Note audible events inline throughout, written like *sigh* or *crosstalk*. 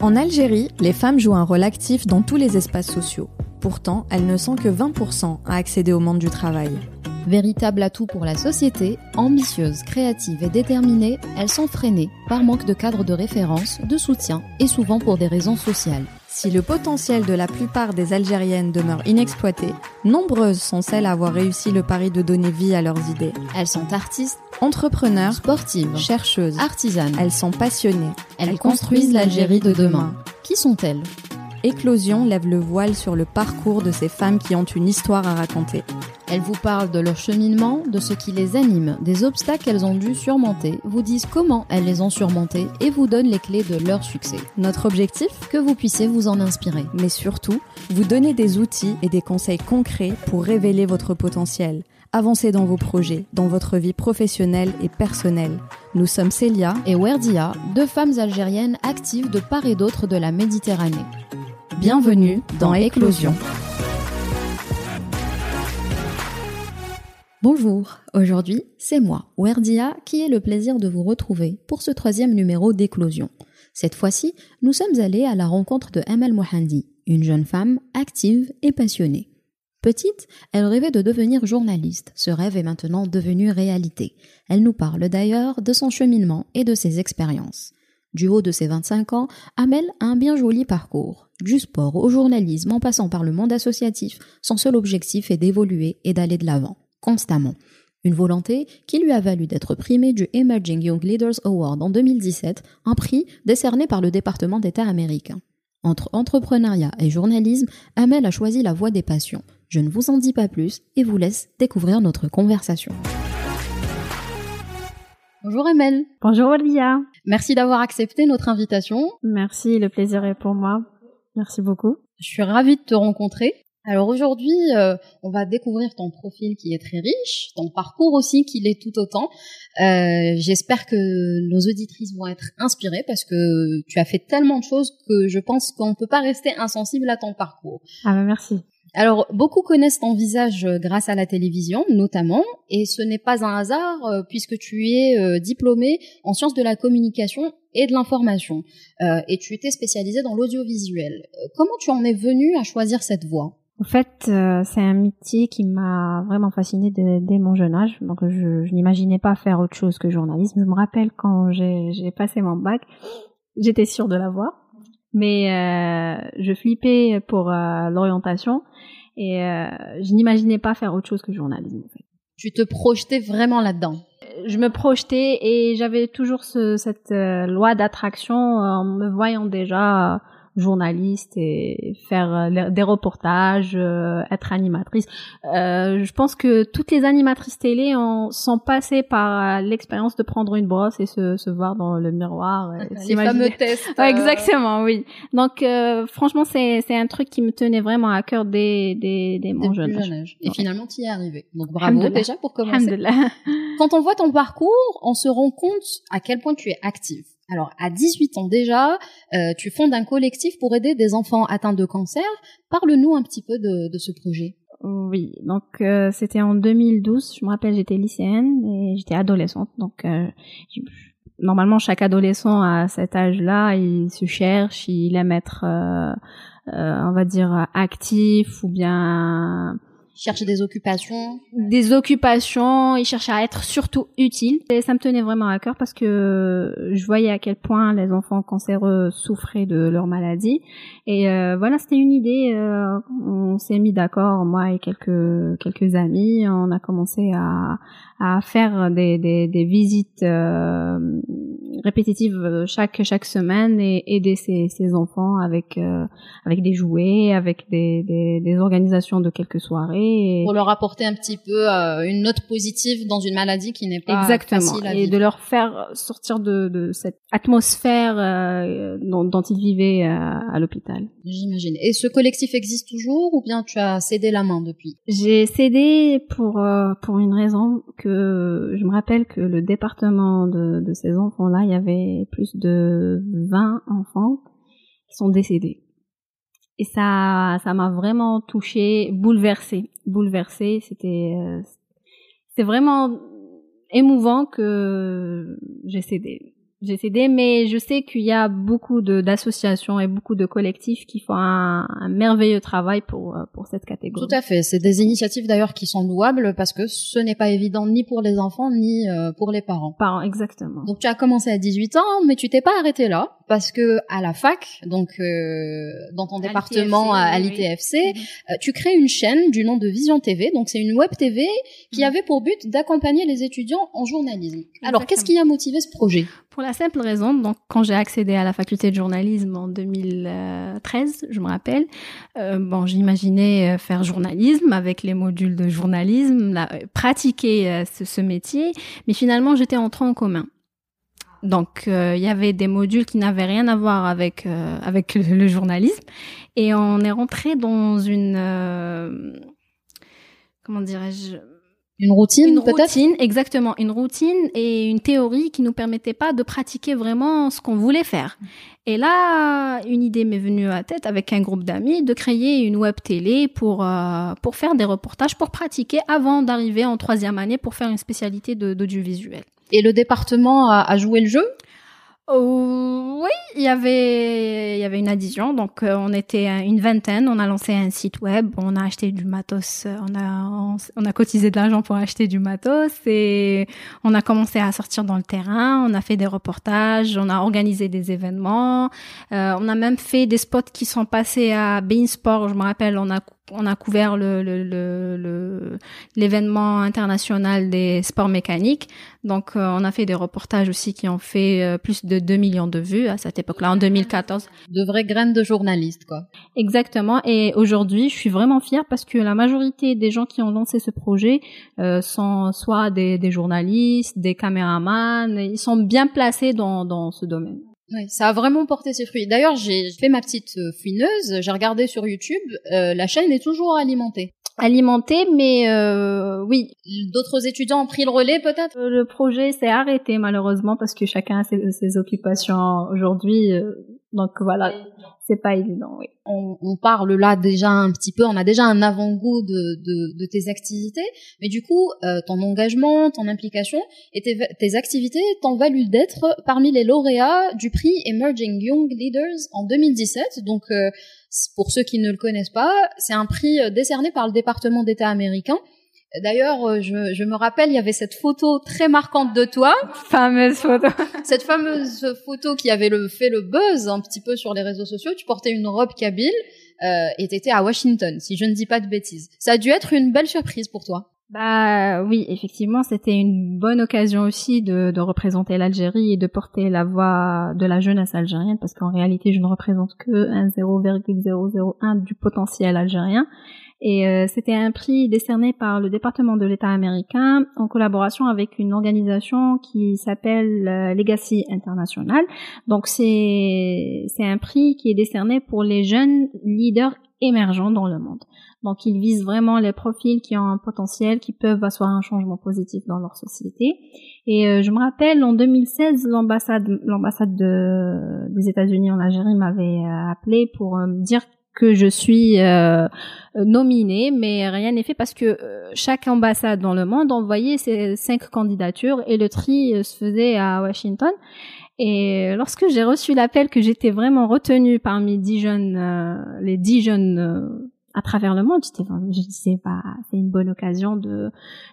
En Algérie, les femmes jouent un rôle actif dans tous les espaces sociaux. Pourtant, elles ne sont que 20% à accéder au monde du travail. Véritable atout pour la société, ambitieuses, créatives et déterminées, elles sont freinées par manque de cadre de référence, de soutien et souvent pour des raisons sociales. Si le potentiel de la plupart des Algériennes demeure inexploité, nombreuses sont celles à avoir réussi le pari de donner vie à leurs idées. Elles sont artistes, Entrepreneurs, sportives, chercheuses, artisanes. elles sont passionnées. Elles construisent l'Algérie de demain. Qui sont-elles Éclosion lève le voile sur le parcours de ces femmes qui ont une histoire à raconter. Elles vous parlent de leur cheminement, de ce qui les anime, des obstacles qu'elles ont dû surmonter, vous disent comment elles les ont surmontés et vous donnent les clés de leur succès. Notre objectif Que vous puissiez vous en inspirer. Mais surtout, vous donner des outils et des conseils concrets pour révéler votre potentiel. Avancez dans vos projets, dans votre vie professionnelle et personnelle. Nous sommes Célia Et Werdia, deux femmes algériennes actives de part et d'autre de la Méditerranée. Bienvenue dans Éclosion. Bonjour, aujourd'hui c'est moi, Werdia, qui ai le plaisir de vous retrouver pour ce troisième numéro d'Éclosion. Cette fois-ci, nous sommes allés à la rencontre de Amal Mohandi, une jeune femme active et passionnée. Petite, elle rêvait de devenir journaliste. Ce rêve est maintenant devenu réalité. Elle nous parle d'ailleurs de son cheminement et de ses expériences. Du haut de ses 25 ans, Amel a un bien joli parcours. Du sport au journalisme en passant par le monde associatif, son seul objectif est d'évoluer et d'aller de l'avant, constamment. Une volonté qui lui a valu d'être primée du Emerging Young Leaders Award en 2017, un prix décerné par le département d'État américain. Entre entrepreneuriat et journalisme, Amel a choisi la voie des passions. Je ne vous en dis pas plus et vous laisse découvrir notre conversation. Bonjour Amel. Bonjour Olivia. Merci d'avoir accepté notre invitation. Merci, le plaisir est pour moi. Merci beaucoup. Je suis ravie de te rencontrer. Alors aujourd'hui, euh, on va découvrir ton profil qui est très riche, ton parcours aussi qui l'est tout autant. Euh, J'espère que nos auditrices vont être inspirées parce que tu as fait tellement de choses que je pense qu'on ne peut pas rester insensible à ton parcours. Ah bah merci. Alors, beaucoup connaissent ton visage euh, grâce à la télévision, notamment, et ce n'est pas un hasard euh, puisque tu es euh, diplômé en sciences de la communication et de l'information, euh, et tu étais spécialisé dans l'audiovisuel. Comment tu en es venu à choisir cette voie? En fait, c'est un métier qui m'a vraiment fascinée dès, mon jeune âge. Donc, je, je n'imaginais pas faire autre chose que journalisme. Je me rappelle quand j'ai passé mon bac, j'étais sûre de la voie, mais euh, je flippais pour euh, l'orientation et euh, je n'imaginais pas faire autre chose que journalisme. Tu te projetais vraiment là-dedans? Je me projetais et j'avais toujours ce, cette euh, loi d'attraction euh, en me voyant déjà journaliste et faire euh, des reportages, euh, être animatrice. Euh, je pense que toutes les animatrices télé ont, sont passées par euh, l'expérience de prendre une brosse et se, se voir dans le miroir. et *laughs* Les fameux tests. Ouais, euh, exactement, oui. Donc, euh, franchement, c'est c'est un truc qui me tenait vraiment à cœur dès, dès, dès mon jeune âge. Et Ouais. finalement, tu y es arrivé. Donc bravo déjà pour commencer. *laughs* Quand on voit ton parcours, on se rend compte à quel point tu es active. Alors, à 18 ans déjà, euh, tu fondes un collectif pour aider des enfants atteints de cancer. Parle-nous un petit peu de, ce projet. Oui, donc euh, c'était en 2012. Je me rappelle, j'étais lycéenne et j'étais adolescente. Donc euh, normalement, chaque adolescent à cet âge-là, il se cherche, il aime être, on va dire, actif ou bien Cherche des occupations. des occupations, il cherche à être surtout utile. Et ça me tenait vraiment à cœur parce que je voyais à quel point les enfants cancéreux souffraient de leur maladie. Et euh, voilà, c'était une idée. euh, on s'est mis d'accord, moi et quelques quelques amis. On a commencé à à faire des des, des visites euh, répétitives chaque chaque semaine et aider ces ces enfants avec euh, avec des jouets, avec des des, des organisations de quelques soirées. Et... Pour leur apporter un petit peu euh, une note positive dans une maladie qui n'est pas Exactement. facile à Et vivre. de leur faire sortir de, de cette atmosphère euh, dont, dont ils vivaient euh, à l'hôpital. J'imagine. Et ce collectif existe toujours ou bien tu as cédé la main depuis? J'ai cédé pour euh, pour une raison que je me rappelle que le département de, de ces il y avait plus de 20 enfants qui sont décédés. Et ça ça m'a vraiment touchée, bouleversée, bouleversée. C'était euh, c'est vraiment émouvant que j'ai cédé. J'ai cédé, mais je sais qu'il y a beaucoup d'associations et beaucoup de collectifs qui font un, merveilleux travail pour euh, pour cette catégorie. Tout à fait. C'est des initiatives d'ailleurs qui sont louables parce que ce n'est pas évident ni pour les enfants ni euh, pour les parents. Parents, exactement. Donc tu as commencé à 18 ans, mais tu t'es pas arrêté là parce que à la fac, donc euh, dans ton département à, l'ITFC, mhm. tu crées une chaîne du nom de Vision TV. Donc c'est une web TV qui mhm. avait pour but d'accompagner les étudiants en journalisme. Alors qu'est-ce qui a motivé ce projet? Pour la simple raison, donc quand j'ai accédé à la faculté de journalisme en 2013, je me rappelle, euh, bon, j'imaginais euh, faire journalisme avec les modules de journalisme, euh, pratiquer ce, métier, mais finalement j'étais en tronc commun. Donc il y avait des modules qui n'avaient rien à voir avec avec le, journalisme et on est rentré dans une comment dirais-je? Une routine, peut-être? routine, exactement. Une routine et une théorie qui nous permettait pas de pratiquer vraiment ce qu'on voulait faire. Et là, une idée m'est venue à la tête avec un groupe d'amis de créer une web télé pour euh, pour faire des reportages, pour pratiquer avant d'arriver en troisième année pour faire une spécialité d'audiovisuel. Et le département a, a joué le jeu? Oh, oui, il y avait il y avait une addition, donc euh, on était une vingtaine. On a lancé un site web, on a acheté du matos, euh, on a on, a cotisé de l'argent pour acheter du matos. Et on a commencé à sortir dans le terrain. On a fait des reportages, on a organisé des événements, euh, on a même fait des spots qui sont passés à Bein Sport. Je me rappelle, on a on a couvert le, le, l'événement international des sports mécaniques. Donc, euh, on a fait des reportages aussi qui ont fait euh, plus de 2 millions de vues à cette époque-là, en 2014. De vraies graines de journalistes, quoi. Exactement. Et aujourd'hui, je suis vraiment fière parce que la majorité des gens qui ont lancé ce projet euh, sont soit des, des journalistes, des caméramans. Ils sont bien placés dans, dans ce domaine. Oui, ça a vraiment porté ses fruits. D'ailleurs, j'ai fait ma petite euh, fouineuse, j'ai regardé sur YouTube, euh, la chaîne est toujours alimentée. Alimentée, mais euh, oui. D'autres étudiants ont pris le relais peut-être? Le projet s'est arrêté malheureusement parce que chacun a ses, ses occupations aujourd'hui. Donc voilà, c'est pas évident, oui. On, on, parle là déjà un petit peu, on a déjà un avant-goût de, de, de, tes activités, mais du coup, euh, ton engagement, ton implication et tes, tes activités t'ont valu d'être parmi les lauréats du prix Emerging Young Leaders en 2017. Donc, euh, pour ceux qui ne le connaissent pas, c'est un prix euh, décerné par le département d'État américain D'ailleurs, euh, je, je, me rappelle, il y avait cette photo très marquante de toi. Fameuse photo. cette fameuse photo qui avait le, fait le buzz un petit peu sur les réseaux sociaux. Tu portais une robe kabyle euh, et t'étais à Washington, si je ne dis pas de bêtises. Ça a dû être une belle surprise pour toi. Bah oui, effectivement, c'était une bonne occasion aussi de, de représenter l'Algérie et de porter la voix de la jeunesse algérienne, parce qu'en réalité, je ne représente que un 0,001 du potentiel algérien. Et euh, c'était un prix décerné par le département de l'État américain en collaboration avec une organisation qui s'appelle euh, Legacy International. Donc c'est c'est un prix qui est décerné pour les jeunes leaders émergents dans le monde. Donc il vise vraiment les profils qui ont un potentiel, qui peuvent asseoir un changement positif dans leur société. Et euh, je me rappelle en 2016, l'ambassade l'ambassade de, des États-Unis en Algérie m'avait appelé pour me dire que je suis euh, nominée, mais rien n'est fait parce que euh, chaque ambassade dans le monde envoyait ses cinq candidatures et le tri euh, se faisait à Washington. Et lorsque j'ai reçu l'appel que j'étais vraiment retenue parmi dix jeunes, euh, les dix jeunes à travers le monde, je disais, bah, c'est une bonne occasion de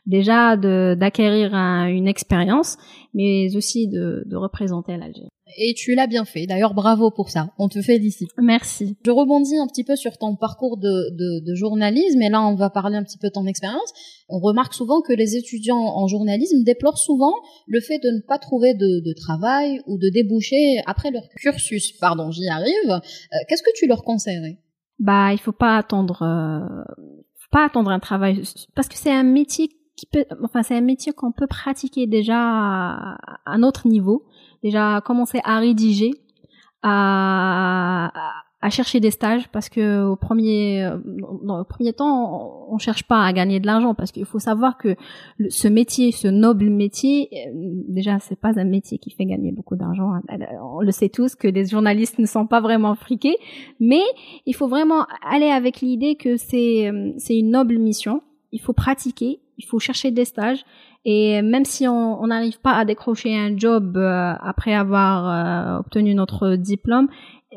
déjà de d'acquérir une expérience, mais aussi de, de représenter l'Algérie. Et tu l'as bien fait. D'ailleurs, bravo pour ça. On te félicite. Merci. Je rebondis un petit peu sur ton parcours de, de, de journalisme. Et là, on va parler un petit peu de ton expérience. On remarque souvent que les étudiants en journalisme déplorent souvent le fait de ne pas trouver de, de travail ou de déboucher après leur cursus. Pardon, j'y arrive. Euh, qu'est-ce que tu leur conseillerais? Bah, il faut pas attendre, euh, faut pas attendre un travail parce que c'est un métier qui peut, enfin, c'est un métier qu'on peut pratiquer déjà à un autre niveau déjà commencer à rédiger, à, chercher des stages parce que au premier dans le premier temps on, cherche pas à gagner de l'argent parce qu'il faut savoir que ce métier ce noble métier euh, déjà c'est pas un métier qui fait gagner beaucoup d'argent hein. on le sait tous que les journalistes ne sont pas vraiment friqués mais il faut vraiment aller avec l'idée que c'est euh, c'est une noble mission il faut pratiquer il faut chercher des stages. Et même si on n'arrive pas à décrocher un job euh, après avoir obtenu notre diplôme,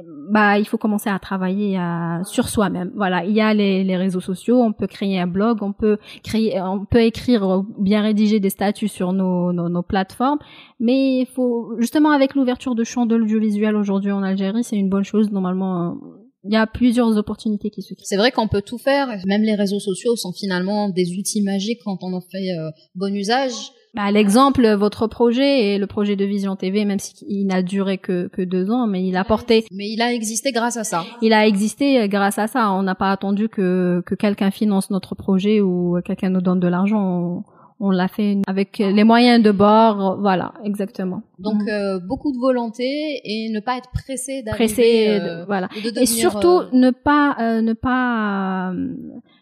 bah il faut commencer à travailler euh, sur soi-même. Voilà, il y a les, les, réseaux sociaux, on peut créer un blog, on peut créer, on peut écrire bien rédiger des statuts sur nos, nos, nos plateformes, mais il faut justement avec l'ouverture de champs de l'audiovisuel aujourd'hui en Algérie, c'est une bonne chose. Normalement, il y a plusieurs opportunités qui se créent. C'est vrai qu'on peut tout faire. Même les réseaux sociaux sont finalement des outils magiques quand on en fait euh, bon usage. Bah, l'exemple, votre projet et le projet de Vision TV, même s'il n'a duré que, que deux ans, mais il a porté. Mais il a existé grâce à ça. Il a existé grâce à ça. On n'a pas attendu que, que quelqu'un finance notre projet ou quelqu'un nous donne de l'argent. On, l'a fait avec les moyens de bord. Voilà, exactement. Donc mhm. euh, beaucoup de volonté et ne pas être pressé d'arriver. Pressé, euh, voilà. et surtout euh, ne pas ne pas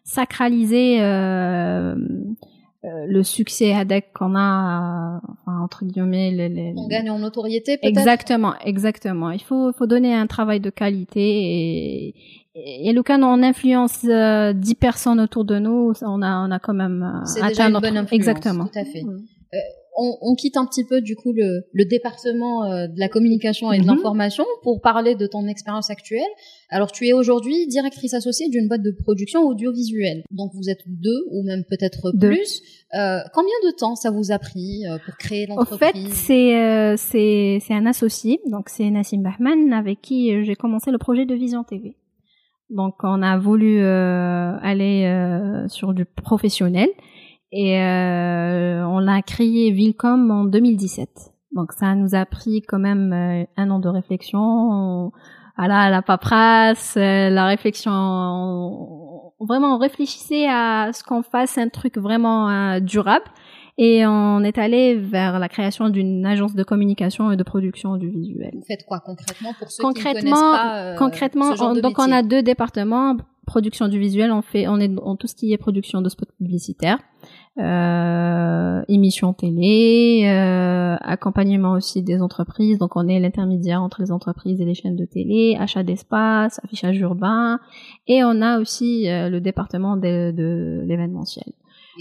sacraliser euh, le succès ADEC qu'on a, enfin, entre guillemets, les, les... on gagne en notoriété peut-être. Exactement, exactement. Il faut, faut donner un travail de qualité et, et, le cas on influence euh, 10 personnes autour de nous, on a, on a quand même euh, atteint notre... bonne influence. Exactement. Tout à fait. Euh, on, on, quitte un petit peu du coup le, le département euh, de la communication et de mhm. l'information pour parler de ton expérience actuelle. Alors tu es aujourd'hui directrice associée d'une boîte de production audiovisuelle. Donc vous êtes deux ou même peut-être plus. Euh, combien de temps ça vous a pris euh, pour créer l'entreprise? En fait, c'est euh, c'est c'est un associé, donc c'est Nassim Bahman avec qui j'ai commencé le projet de Vision TV. Donc on a voulu aller sur du professionnel et euh, on l'a créé Vilcom en 2017. Donc ça nous a pris quand même euh, un an de réflexion. voilà, la paperasse, euh, la réflexion. vraiment, on réfléchissait à ce qu'on fasse un truc vraiment durable. Et on est allé vers la création d'une agence de communication et de production du visuel. Vous faites quoi concrètement pour ceux concrètement, qui ne connaissent pas euh, Concrètement, donc on a deux départements production du visuel. On fait, on est en tout ce qui est production de spots publicitaires euh, émissions télé, euh, accompagnement aussi des entreprises. Donc on est l'intermédiaire entre les entreprises et les chaînes de télé, achat d'espace, affichage urbain, et on a aussi euh, le département de, de l'événementiel.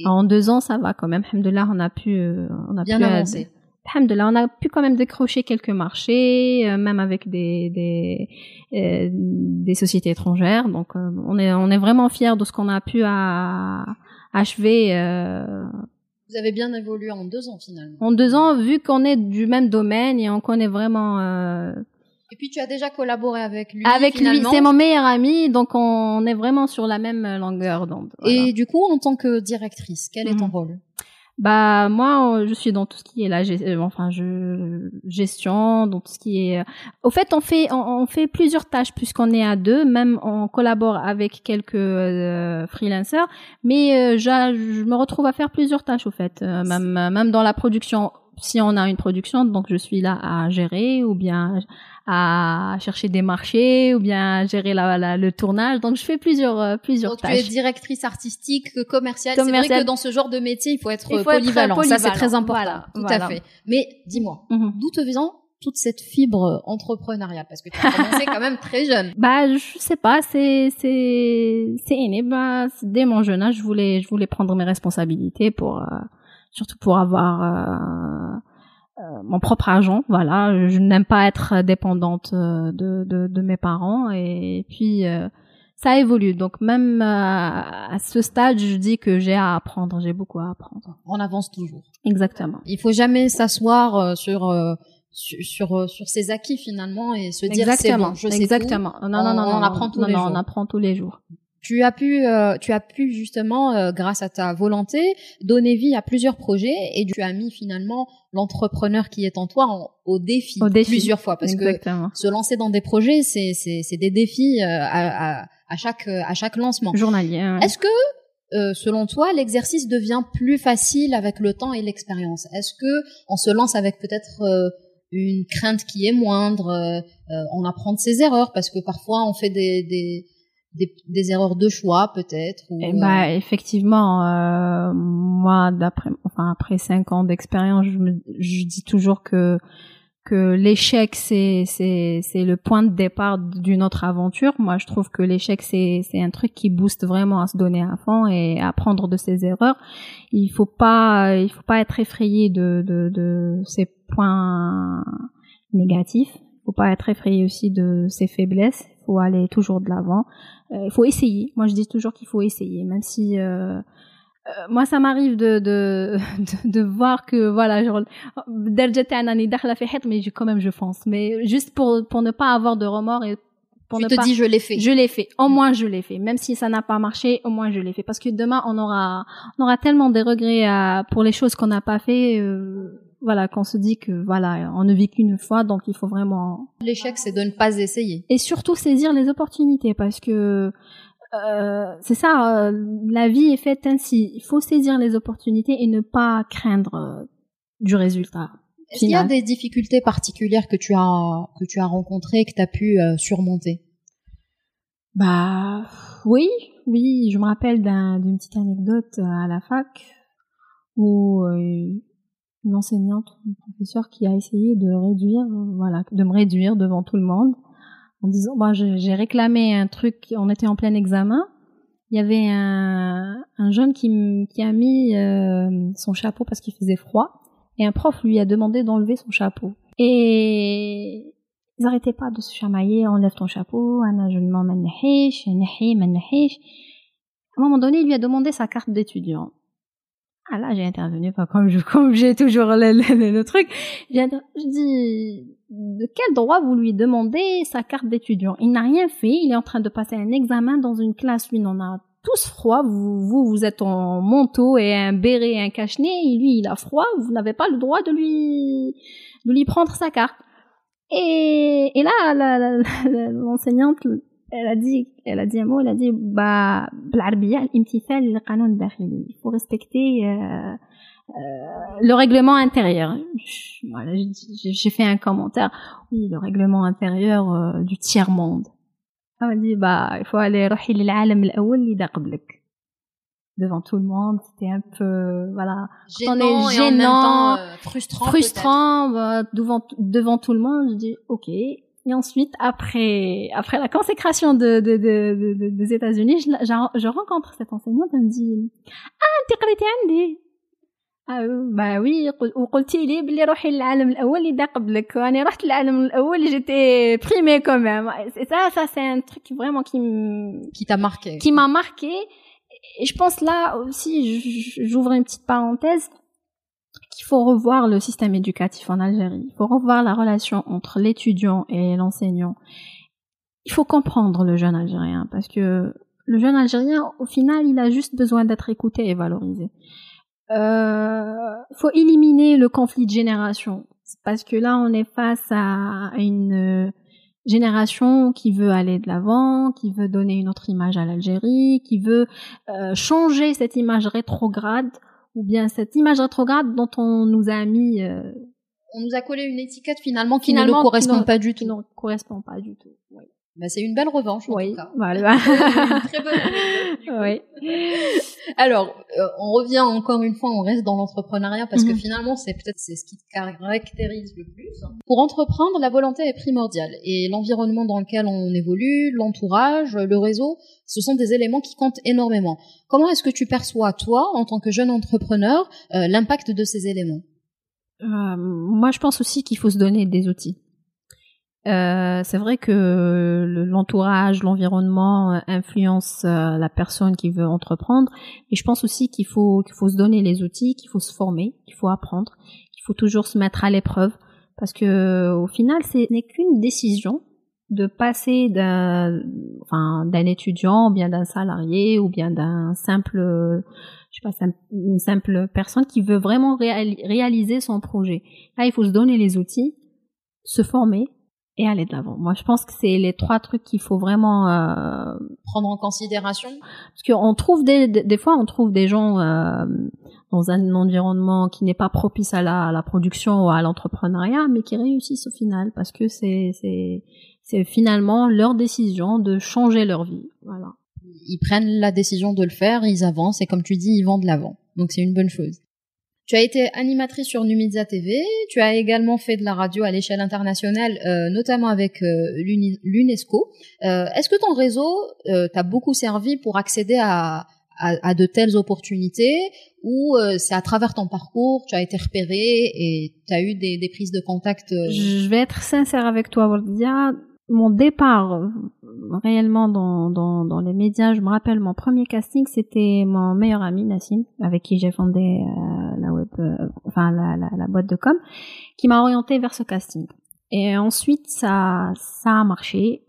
En deux ans, ça va quand même. Alhamdulillah, on a pu, euh, on a bien pu avancer. Alhamdulillah, on a pu quand même décrocher quelques marchés, euh, même avec des des, des sociétés étrangères. Donc on est on est vraiment fiers de ce qu'on a pu à achevé. Euh, Vous avez bien évolué en deux ans finalement. En deux ans, vu qu'on est du même domaine et on connaît vraiment. Euh, et puis tu as déjà collaboré avec lui. Avec lui, c'est mon meilleur ami, donc on est vraiment sur la même longueur d'onde. Et du coup, en tant que directrice, quel est ton mhm. rôle? Bah moi, je suis dans tout ce qui est la euh, enfin je gestion, dans tout ce qui est. Au fait, on fait on, fait plusieurs tâches puisqu'on est à deux. Même on collabore avec quelques euh, freelancers, mais euh, je, me retrouve à faire plusieurs tâches au fait. même même dans la production, si on a une production, donc je suis là à gérer ou bien à chercher des marchés ou bien à gérer la, le tournage. Donc je fais plusieurs euh, plusieurs Donc, tâches. Tu es directrice artistique, commerciale. C'est vrai que dans ce genre de métier, il faut être, polyvalent. Ça c'est très important. tout à fait. Mais dis-moi, mhm. d'où te vient toute cette fibre entrepreneuriale? Parce que tu as commencé quand même très jeune. *laughs* Bah je sais pas, c'est c'est c'est inné. Bah dès mon jeune âge, je voulais je voulais prendre mes responsabilités pour euh, surtout pour avoir euh, euh, mon propre argent. Voilà, je n'aime pas être dépendante euh, de, de, de mes parents et puis euh, ça évolue. Donc même à ce stade, je dis que j'ai à apprendre, j'ai beaucoup à apprendre. On avance toujours. Exactement. Il faut jamais s'asseoir sur sur, sur ses acquis finalement et se dire c'est bon, je sais Exactement. Non, non, non, on, apprend tous les jours. On apprend tous les jours tu as pu, euh, tu as pu justement, euh, grâce à ta volonté, donner vie à plusieurs projets et tu as mis finalement l'entrepreneur qui est en toi au, défi, plusieurs fois. Parce que se lancer dans des projets, c'est c'est des défis euh, à, à, à, chaque à chaque lancement. Journalier. Est-ce que selon toi, l'exercice devient plus facile avec le temps et l'expérience? Est-ce que on se lance avec peut-être une crainte qui est moindre On apprend de ses erreurs? Parce que parfois on fait des, des des, des, erreurs de choix peut-être ou, eh bah euh, effectivement euh, moi d'après enfin après cinq ans d'expérience je me je dis toujours que que l'échec c'est c'est c'est le point de départ d'une autre aventure. Moi, je trouve que l'échec c'est c'est un truc qui booste vraiment à se donner à fond et à apprendre de ses erreurs. Il faut pas il faut pas être effrayé de de de ces points négatifs. Il faut pas être effrayé aussi de ses faiblesses. Faut aller toujours de l'avant. Euh, il faut essayer. Moi, je dis toujours qu'il faut essayer, même si euh, euh, moi, ça m'arrive de, de, *laughs* de, de, voir que, voilà, genre, mais quand même, je fonce. Mais juste pour, pour ne pas avoir de remords et pour tu ne te pas... dis, je l'ai fait. Je l'ai fait. Au moins, je l'ai fait. Même si ça n'a pas marché, au moins, je l'ai fait. Parce que demain, on aura, on aura tellement des regrets à, pour les choses qu'on n'a pas fait, euh, voilà, qu'on se dit que, voilà, on ne vit qu'une fois, donc il faut vraiment... L'échec, c'est de ne pas essayer. Et surtout saisir les opportunités, parce que, euh, c'est ça, euh, la vie est faite ainsi. Il faut saisir les opportunités et ne pas craindre euh, du résultat. Est-ce qu'il y a des difficultés particulières que tu as que tu as rencontrées que tu as pu surmonter? Bah oui, oui, je me rappelle d'une petite anecdote à la fac où une enseignante, une professeure qui a essayé de réduire, voilà, de me réduire devant tout le monde en disant bah j'ai réclamé un truc on était en plein examen. Il y avait un, un jeune qui, qui a mis euh, son chapeau parce qu'il faisait froid et un prof lui a demandé d'enlever son chapeau. Et ils n'arrêtaient pas de se chamailler enlève ton chapeau à un moment donné il lui a demandé sa carte d'étudiant ah là, j'ai intervenu, pas comme je, *laughs* comme j'ai toujours le, le, le truc. J'ai dit, de quel droit vous lui demandez sa carte d'étudiant? Il n'a rien fait, il est en train de passer un examen dans une classe, lui, on a tous froid, vous, vous, vous êtes en manteau et un béret et un cache-nez, lui, il a froid, vous n'avez pas le droit de lui, de lui prendre sa carte. Et, et là, l'enseignante, elle a dit elle a dit un mot elle a dit bah il faut respecter euh, euh, le règlement intérieur. Voilà j'ai fait un commentaire. Oui le règlement intérieur euh, du tiers monde elle m'a dit bah il faut aller devant tout le monde c'était un peu voilà. Gênant, gênant, et en même temps, frustrant frustrant bah, devant devant tout le monde je dis ok et ensuite, après, après la consécration de, de, de, de des États-Unis, je, je, je, rencontre cette enseignante, elle me dit Ah, t'es قريتي عندي ah, bah oui وقلتي لي بلي روحي للعالم الاول اللي دا قبلك وانا رحت للعالم الاول j'étais primée quand même et ça ça c'est un truc vraiment qui qui t'a marqué qui m'a marqué et je pense là aussi j'ouvre une petite parenthèse qu'il faut revoir le système éducatif en Algérie. Il faut revoir la relation entre l'étudiant et l'enseignant. Il faut comprendre le jeune Algérien parce que le jeune Algérien, au final, il a juste besoin d'être écouté et valorisé. Euh, il faut éliminer le conflit de génération parce que là, on est face à une génération qui veut aller de l'avant, qui veut donner une autre image à l'Algérie, qui veut euh, changer cette image rétrograde ou bien cette image rétrograde dont on nous a mis euh, on nous a collé une étiquette finalement qui ne nous correspond pas du tout. Qui ne correspond pas du tout. Oui. Bah, c'est une belle revanche en oui, tout cas. Voilà. *laughs* une très bonne Oui. Alors, euh, on revient encore une fois, on reste dans l'entrepreneuriat parce que mhm. finalement, c'est peut-être c'est ce qui te caractérise le plus. Pour entreprendre, la volonté est primordiale et l'environnement dans lequel on évolue, l'entourage, le réseau, ce sont des éléments qui comptent énormément. Comment est-ce que tu perçois toi, en tant que jeune entrepreneur, euh, l'impact de ces éléments? Euh, Moi, je pense aussi qu'il faut se donner des outils. Euh, c'est vrai que l'entourage, l'environnement euh, influence euh, la personne qui veut entreprendre, mais je pense aussi qu'il faut qu'il faut se donner les outils, qu'il faut se former, qu'il faut apprendre, qu'il faut toujours se mettre à l'épreuve, parce que au final, ce n'est qu'une décision de passer d'un enfin d'un étudiant, ou bien d'un salarié, ou bien d'un simple je sais pas, une simple personne qui veut vraiment réaliser son projet. Là, il faut se donner les outils, se former, et aller de l'avant. Moi, je pense que c'est les trois trucs qu'il faut vraiment euh, prendre en considération. Parce qu'on trouve des, des fois, on trouve des gens euh, dans un environnement qui n'est pas propice à la, à la production ou à l'entrepreneuriat, mais qui réussissent au final parce que c'est c'est c'est finalement leur décision de changer leur vie. Voilà. Ils prennent la décision de le faire, ils avancent et comme tu dis, ils vont de l'avant. Donc c'est une bonne chose. Tu as été animatrice sur Numidia TV, tu as également fait de la radio à l'échelle internationale, euh, notamment avec euh, l'UNESCO. Euh, est-ce que ton réseau t'a beaucoup servi pour accéder à, à, de telles opportunités ou c'est à travers ton parcours, tu as été repéré et tu as eu des, des, prises de contact Je vais être sincère avec toi, Waldia mon départ euh, réellement dans, dans, dans, les médias, je me rappelle mon premier casting, c'était mon meilleur ami Nassim, avec qui j'ai fondé euh, la web, euh, enfin la, la, la, boîte de com, qui m'a orienté vers ce casting. Et ensuite, ça, ça a marché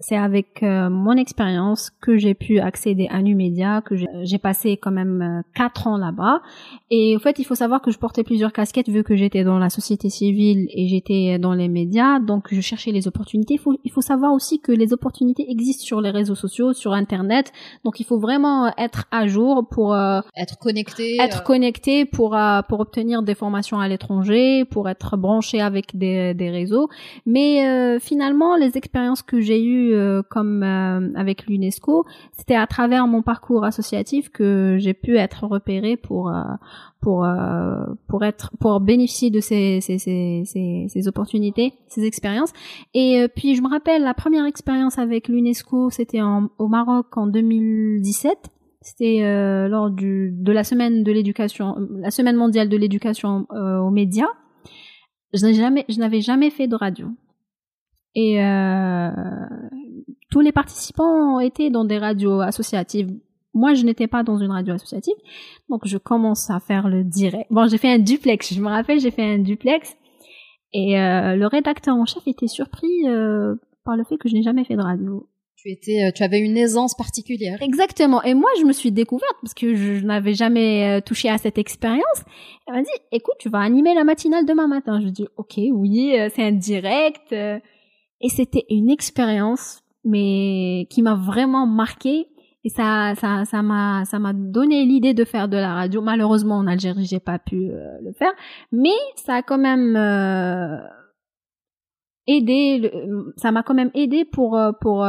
c'est avec euh, mon expérience que j'ai pu accéder à Numedia, que j'ai passé quand même euh, quatre ans là-bas. Et en fait, il faut savoir que je portais plusieurs casquettes vu que j'étais dans la société civile et j'étais dans les médias, donc je cherchais les opportunités. Il faut, il faut savoir aussi que les opportunités existent sur les réseaux sociaux, sur Internet, donc il faut vraiment être à jour pour euh, être connecté, être connecté pour pour obtenir des formations à l'étranger, pour être branché avec des, des réseaux. Mais finalement, les expériences que j'ai eues euh, comme euh, avec l'UNESCO, c'était à travers mon parcours associatif que j'ai pu être repérée pour euh, pour pour être pour bénéficier de ces ces, ces, opportunités, ces expériences. Et puis je me rappelle la première expérience avec l'UNESCO, c'était au Maroc en 2017. C'était lors du, de la semaine de l'éducation, la semaine mondiale de l'éducation aux médias. Je n'avais jamais, jamais fait de radio. Et tous les participants étaient dans des radios associatives. Moi, je n'étais pas dans une radio associative, donc je commence à faire le direct. Bon, j'ai fait un duplex. Je me rappelle, j'ai fait un duplex, et euh, le rédacteur en chef était surpris euh, par le fait que je n'ai jamais fait de radio. Tu étais, tu avais une aisance particulière. Exactement. Et moi, je me suis découverte parce que je, n'avais jamais touché à cette expérience. Elle m'a dit, écoute, tu vas animer la matinale demain matin. Je dis, ok, oui, c'est un direct. Et c'était une expérience, mais qui m'a vraiment marqué. Et ça, ça, ça m'a, ça m'a donné l'idée de faire de la radio. Malheureusement, en Algérie, j'ai pas pu euh, le faire, mais ça a quand même euh, aidé. ça m'a quand même aidé pour euh, pour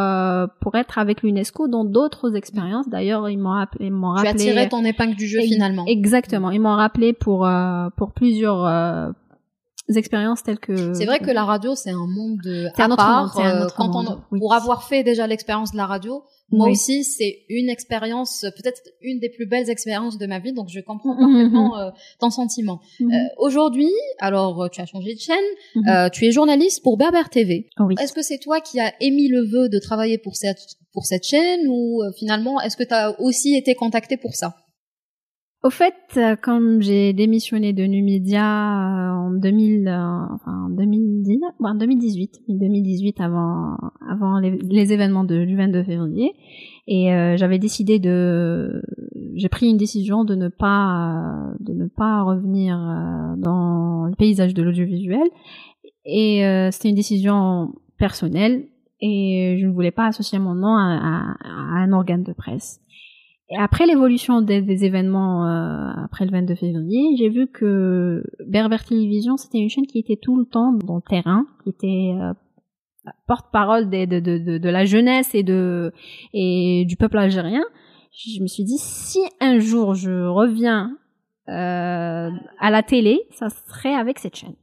pour être avec l'UNESCO dans d'autres expériences. D'ailleurs, ils m'ont rappelé, ils m'ont rappelé. Tu as tiré ton épingle du jeu finalement. Exactement. Ils m'ont rappelé pour pour plusieurs expériences telles que. C'est vrai que la radio, c'est un monde de. Autre part, monde. Un autre monde. Pour avoir fait déjà l'expérience de la radio, moi aussi, c'est une expérience, peut-être une des plus belles expériences de ma vie, donc je comprends mhm, parfaitement mhm. euh, ton sentiment. Mhm. euh, Aujourd'hui, alors euh, tu as changé de chaîne, euh, tu es journaliste pour Berber TV. Est-ce que c'est toi qui as émis le vœu de travailler pour cette pour cette chaîne ou euh, finalement est-ce que tu as aussi été contacté pour ça? Au fait, comme j'ai démissionné de Numidia euh, en 2000, euh, enfin 2010, bon, 2018, 2018 avant avant les, événements de, du 22 février, et euh, j'avais décidé de, j'ai pris une décision de ne pas de ne pas revenir dans le paysage de l'audiovisuel, et c'était une décision personnelle, et je ne voulais pas associer mon nom à un organe de presse. Et après l'évolution des, événements euh, après le 22 février, j'ai vu que Berber Télévision, c'était une chaîne qui était tout le temps dans le terrain, qui était euh, porte-parole de, de, de, de, la jeunesse et, de, et du peuple algérien. Je me suis dit, si un jour je reviens euh, à la télé, ça serait avec cette chaîne.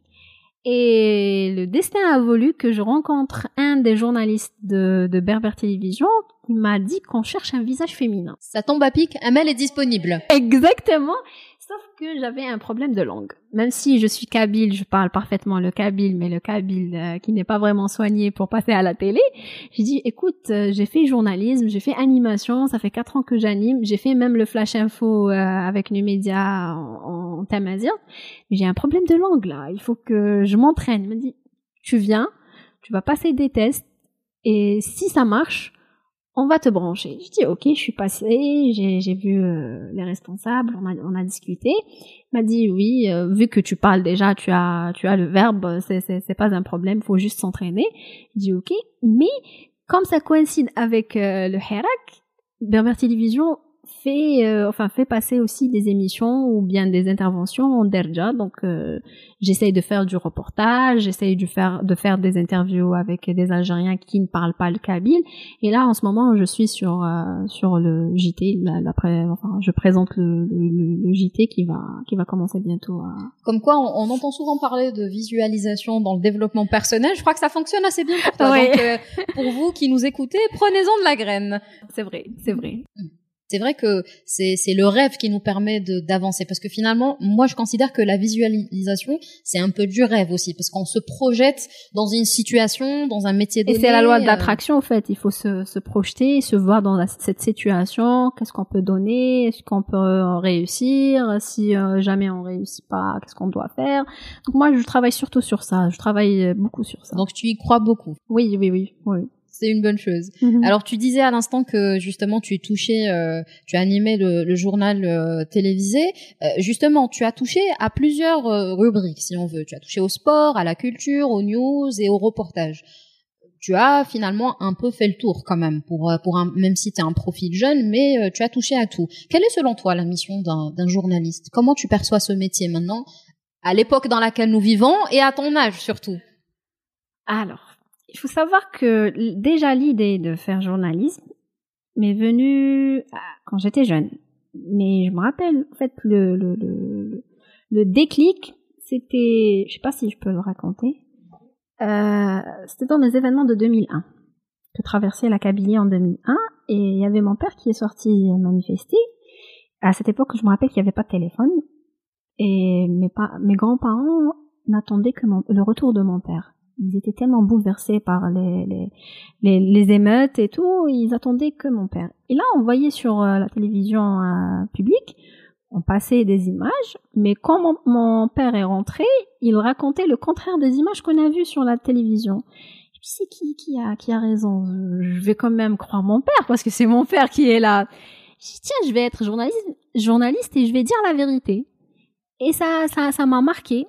Et le destin a voulu que je rencontre un des journalistes de, de Berber Télévision qui m'a dit qu'on cherche un visage féminin. Ça tombe à pic, un mail est disponible. Exactement. Sauf que j'avais un problème de langue. Même si je suis kabyle, je parle parfaitement le kabyle, mais le kabyle euh, qui n'est pas vraiment soigné pour passer à la télé. J'ai dit, écoute, euh, j'ai fait journalisme, j'ai fait animation, ça fait quatre ans que j'anime, j'ai fait même le flash info euh, avec Numédia en, en mais j'ai un problème de langue là. Il faut que je m'entraîne. Il m'a dit, tu viens, tu vas passer des tests, et si ça marche, on va te brancher. Je dis ok, je suis passée, j'ai vu euh, les responsables, on a, on a discuté. Il m'a dit oui, euh, vu que tu parles déjà, tu as tu as le verbe, c'est c'est pas un problème, faut juste s'entraîner. Je dis ok, mais comme ça coïncide avec euh, le Hirak, Berber Télévision fait, euh, enfin fait passer aussi des émissions ou bien des interventions en derja. Donc euh, j'essaye de faire du reportage, j'essaye de faire de faire des interviews avec des Algériens qui ne parlent pas le kabyle. Et là en ce moment je suis sur euh, sur le JT. enfin je présente le, le, JT qui va qui va commencer bientôt. À... Comme quoi on, entend souvent parler de visualisation dans le développement personnel. Je crois que ça fonctionne assez bien pour toi. Donc pour vous qui nous écoutez, prenez-en de la graine. C'est vrai, c'est vrai. Mm c'est vrai que c'est le rêve qui nous permet d'avancer. Parce que finalement moi je considère que la visualisation c'est un peu du rêve aussi. Parce qu'on se projette dans une situation dans un métier donné et c'est la loi de euh, l'attraction en fait. Il faut se, se projeter se voir dans cette situation. Qu'est-ce qu'on peut donner? Est-ce qu'on peut réussir? Si euh, jamais on réussit pas qu'est-ce qu'on doit faire? Donc moi je travaille surtout sur ça. Je travaille beaucoup sur ça. Donc tu y crois beaucoup. Oui oui oui oui c'est une bonne chose. Mhm. Alors tu disais à l'instant que justement tu touchais, euh, tu as animé le, journal euh, télévisé. Euh, justement, tu as touché à plusieurs rubriques, si on veut. Tu as touché au sport, à la culture, aux news et au reportage. Tu as finalement un peu fait le tour quand même pour pour un même si tu es un profil jeune, mais tu as touché à tout. Quelle est selon toi la mission d'un journaliste? Comment tu perçois ce métier maintenant, à l'époque dans laquelle nous vivons et à ton âge surtout? Alors il faut savoir que déjà l'idée de faire journalisme m'est venue ah, quand j'étais jeune. Mais je me rappelle, en fait, le, le, le, le déclic, c'était, je sais pas si je peux le raconter, euh, c'était dans les événements de 2001. Je traversais la Kabylie en 2001 et il y avait mon père qui est sorti manifester. À cette époque, je me rappelle qu'il n'y avait pas de téléphone et mes, mes grands-parents n'attendaient que le retour de mon père ils étaient tellement bouleversés par les, les, les, émeutes et tout, ils attendaient que mon père. Et là, on voyait sur euh, la télévision euh, publique, on passait des images, mais quand mon, père est rentré, il racontait le contraire des images qu'on a vues sur la télévision. Je me c'est qui, qui, a, qui a raison? Je vais quand même croire mon père, parce que c'est mon père qui est là. Je dis, tiens, je vais être journaliste, journaliste et je vais dire la vérité. Et ça, ça, ça m'a marqué.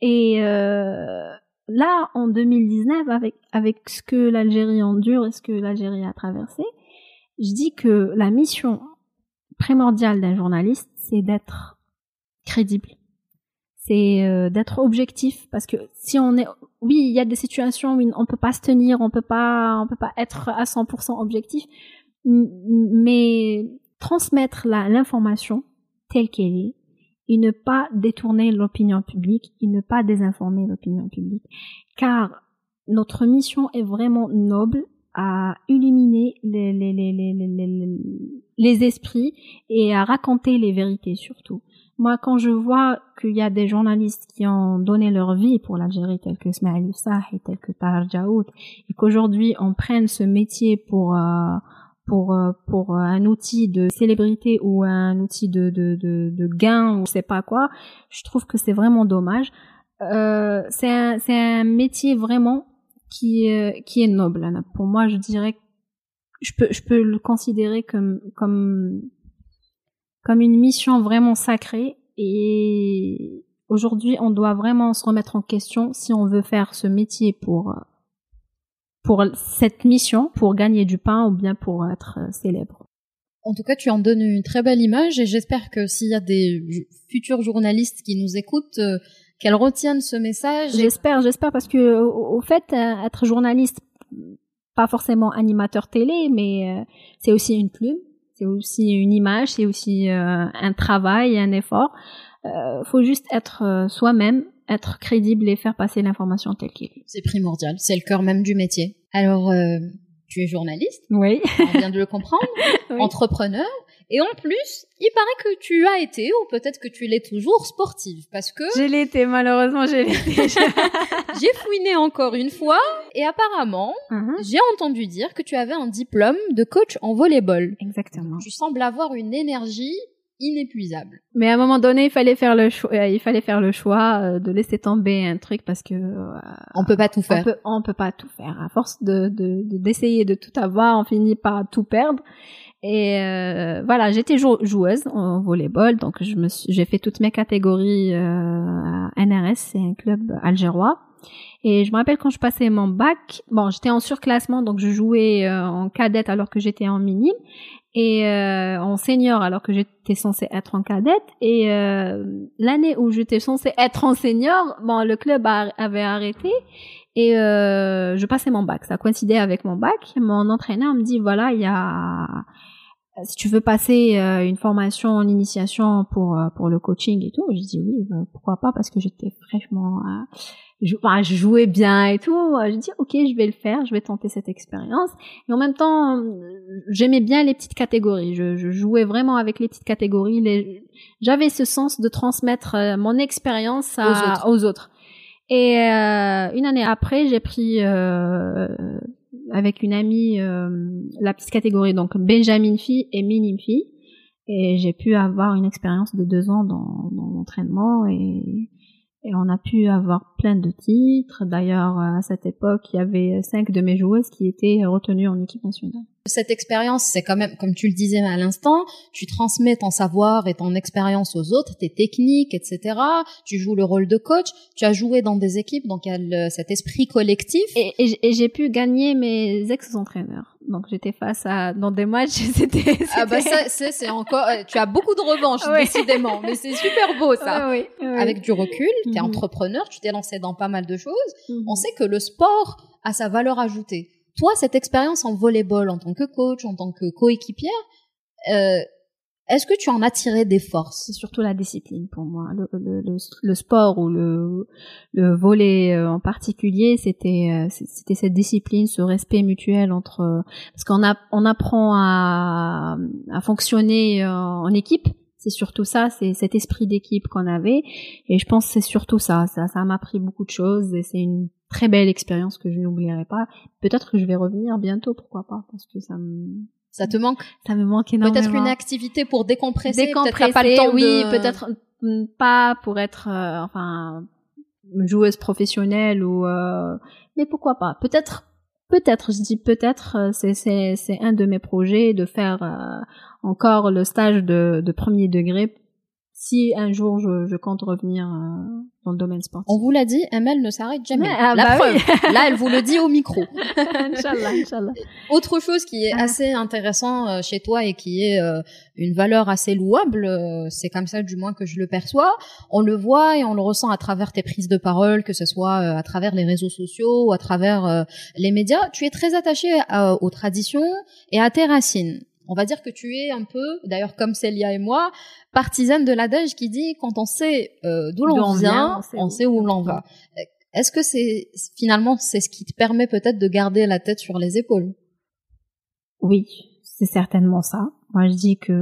Et euh, là, en 2019, avec, avec ce que l'Algérie endure et ce que l'Algérie a traversé, je dis que la mission primordiale d'un journaliste, c'est d'être crédible. C'est euh, d'être objectif parce que si on est oui, il y a des situations où on peut pas se tenir, on peut pas on peut pas être à 100% objectif, mais transmettre l'information telle qu'elle est et ne pas détourner l'opinion publique et ne pas désinformer l'opinion publique. Car notre mission est vraiment noble à illuminer les, les, les, les, esprits et à raconter les vérités surtout. Moi, quand je vois qu'il y a des journalistes qui ont donné leur vie pour l'Algérie, tels que Smaïl Youssah et tels que Tahar Jaoud, et qu'aujourd'hui on prenne ce métier pour euh, pour euh, pour un outil de célébrité ou un outil de de de, de gain ou je sais pas quoi, je trouve que c'est vraiment dommage. Euh, c'est un c'est un métier vraiment qui qui est noble. Pour moi, je dirais je peux je peux le considérer comme comme comme une mission vraiment sacrée et aujourd'hui on doit vraiment se remettre en question si on veut faire ce métier pour pour cette mission, pour gagner du pain ou bien pour être euh, célèbre. En tout cas, tu en donnes une très belle image et j'espère que s'il y a des futurs journalistes qui nous écoutent, euh, qu'elles retiennent ce message. J'espère, j'espère parce que au, fait, euh, être journaliste, pas forcément animateur télé, mais c'est aussi une plume, c'est aussi une image, c'est aussi un travail, un effort. Faut juste être soi-même, être crédible et faire passer l'information telle qu'elle est. C'est primordial, c'est le cœur même du métier. Alors, euh, tu es journaliste, oui, on vient de le comprendre, *laughs* entrepreneur, et en plus, il paraît que tu as été, ou peut-être que tu l'es toujours, sportive, parce que... J'ai l'été, malheureusement, j'ai l'été. *laughs* j'ai fouiné encore une fois, et apparemment, uh-huh. j'ai entendu dire que tu avais un diplôme de coach en volleyball. Exactement. Tu sembles avoir une énergie inépuisable. Mais à un moment donné, il fallait faire le choix, euh, il fallait faire le choix euh, de laisser tomber un truc parce que euh, on peut pas tout faire. On peut, on peut pas tout faire. À force de d'essayer de, tout avoir, on finit par tout perdre. Et voilà, j'étais joueuse en volleyball, donc je me j'ai fait toutes mes catégories à NRS, c'est un club algérois. Et je me rappelle quand je passais mon bac, bon, j'étais en surclassement, donc je jouais euh, en cadette alors que j'étais en minime et euh, en senior alors que j'étais censée être en cadette. Et euh, l'année où j'étais censée être en senior, bon, le club avait arrêté et je passais mon bac. Ça coïncidait avec mon bac. Mon entraîneur me dit voilà, il y a si tu veux passer une formation en initiation pour pour le coaching et tout, je dis oui, bah, pourquoi pas parce que j'étais fraîchement je, bah, je, jouais bien et tout. Je dis ok, je vais le faire, je vais tenter cette expérience. Et en même temps, j'aimais bien les petites catégories. Je, je, jouais vraiment avec les petites catégories. Les... J'avais ce sens de transmettre mon expérience aux autres. Et une année après, j'ai pris avec une amie euh, la petite catégorie, donc Benjamin fille et minime fille. Et j'ai pu avoir une expérience de deux ans dans, dans l'entraînement et, et on a pu avoir plein de titres. D'ailleurs, à cette époque, il y avait cinq de mes joueuses qui étaient retenues en équipe nationale. Cette expérience, c'est quand même, comme tu le disais à l'instant, tu transmets ton savoir et ton expérience aux autres, tes techniques, etc. Tu joues le rôle de coach. Tu as joué dans des équipes, donc il y a cet esprit collectif. Et, et, j'ai pu gagner mes ex-entraîneurs. Donc j'étais face à dans des matchs, *laughs* c'était. Ah bah ça, c'est encore. Euh, tu as beaucoup de revanche décidément, mais c'est super beau ça. Avec du recul, tu es mhm. entrepreneur, tu t'es lancé dans pas mal de choses. Mhm. On sait que le sport a sa valeur ajoutée toi, cette expérience en volleyball, en tant que coach, en tant que coéquipière, euh, est-ce que tu en as tiré des forces? C'est surtout la discipline pour moi. Le, le, le, sport ou le, le volley euh, en particulier, c'était euh, c'était cette discipline, ce respect mutuel entre parce qu'on a, on apprend à, à fonctionner en équipe. C'est surtout ça, c'est cet esprit d'équipe qu'on avait, et je pense que c'est surtout ça. Ça, ça m'a appris beaucoup de choses, et c'est une très belle expérience que je n'oublierai pas. Peut-être que je vais revenir bientôt, pourquoi pas, parce que ça me ça te manque? Ça me manque énormément. Peut-être une activité pour décompresser. Décompresser, pas le temps oui, peut-être pas pour être, euh, enfin, joueuse professionnelle ou, euh, mais pourquoi pas Peut-être, peut-être, je dis peut-être, euh, c'est c'est c'est un de mes projets de faire encore le stage de de premier degré si un jour je, je compte revenir euh, dans le domaine sportif. On vous l'a dit, ML ne s'arrête jamais. Ah, La bah preuve. Là, elle vous le dit au micro. *laughs* Inch'Allah, Inch'Allah. Autre chose qui est ah. assez intéressant euh, chez toi et qui est euh, une valeur assez louable, c'est comme ça du moins que je le perçois. On le voit et on le ressent à travers tes prises de parole, que ce soit à travers les réseaux sociaux ou à travers les médias. Tu es très attaché aux traditions et à tes racines on va dire que tu es un peu, d'ailleurs comme Célia et moi, partisane de l'adage qui dit quand on sait euh, d'où l'on vient, on sait où, l'on va. Est-ce que c'est finalement c'est ce qui te permet peut-être de garder la tête sur les épaules? Oui, c'est certainement ça. Moi, je dis que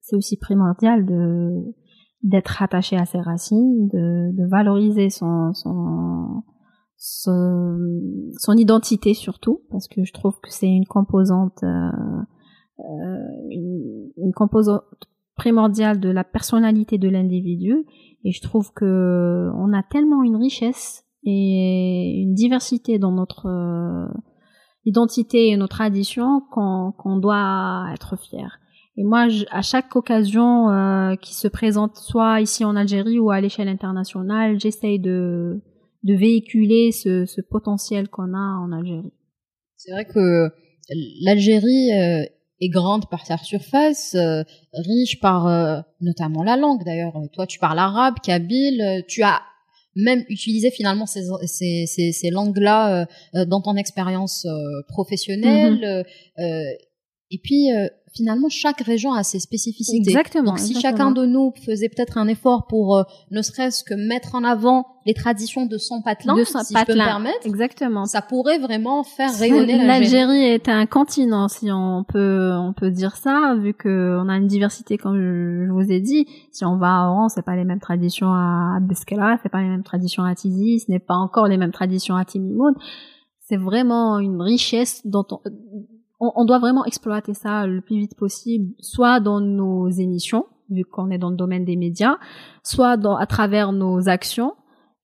c'est aussi primordial de d'être attaché à ses racines, de, de valoriser son, son son, identité surtout, parce que je trouve que c'est une composante euh, euh, une, une, composante primordiale de la personnalité de l'individu. Et je trouve que on a tellement une richesse et une diversité dans notre euh, identité et nos traditions qu'on doit être fier. Et moi, à chaque occasion euh, qui se présente, soit ici en Algérie ou à l'échelle internationale, j'essaye de, de véhiculer ce, ce potentiel qu'on a en Algérie. C'est vrai que l'Algérie euh, est grande par sa surface, euh, riche par euh, notamment la langue. D'ailleurs, toi, tu parles arabe, kabyle, euh, tu as même utilisé finalement ces, ces, ces, ces langues-là dans ton expérience professionnelle. Mm-hmm. Et puis, finalement, chaque région a ses spécificités. Exactement. Donc, si chacun de nous faisait peut-être un effort pour ne serait-ce que mettre en avant les traditions de son patelin, de son si je peux me permettre. Exactement. Ça pourrait vraiment faire rayonner l'Algérie. est un continent, si on peut, on peut dire ça, vu que on a une diversité, comme je, vous ai dit. Si on va à Oran, c'est pas les mêmes traditions à Beskela, c'est pas les mêmes traditions à Tizi, ce n'est pas encore les mêmes traditions à Timimoun. C'est vraiment une richesse dont on, on, on doit vraiment exploiter ça le plus vite possible, soit dans nos émissions, vu qu'on est dans le domaine des médias, soit dans, à travers nos actions,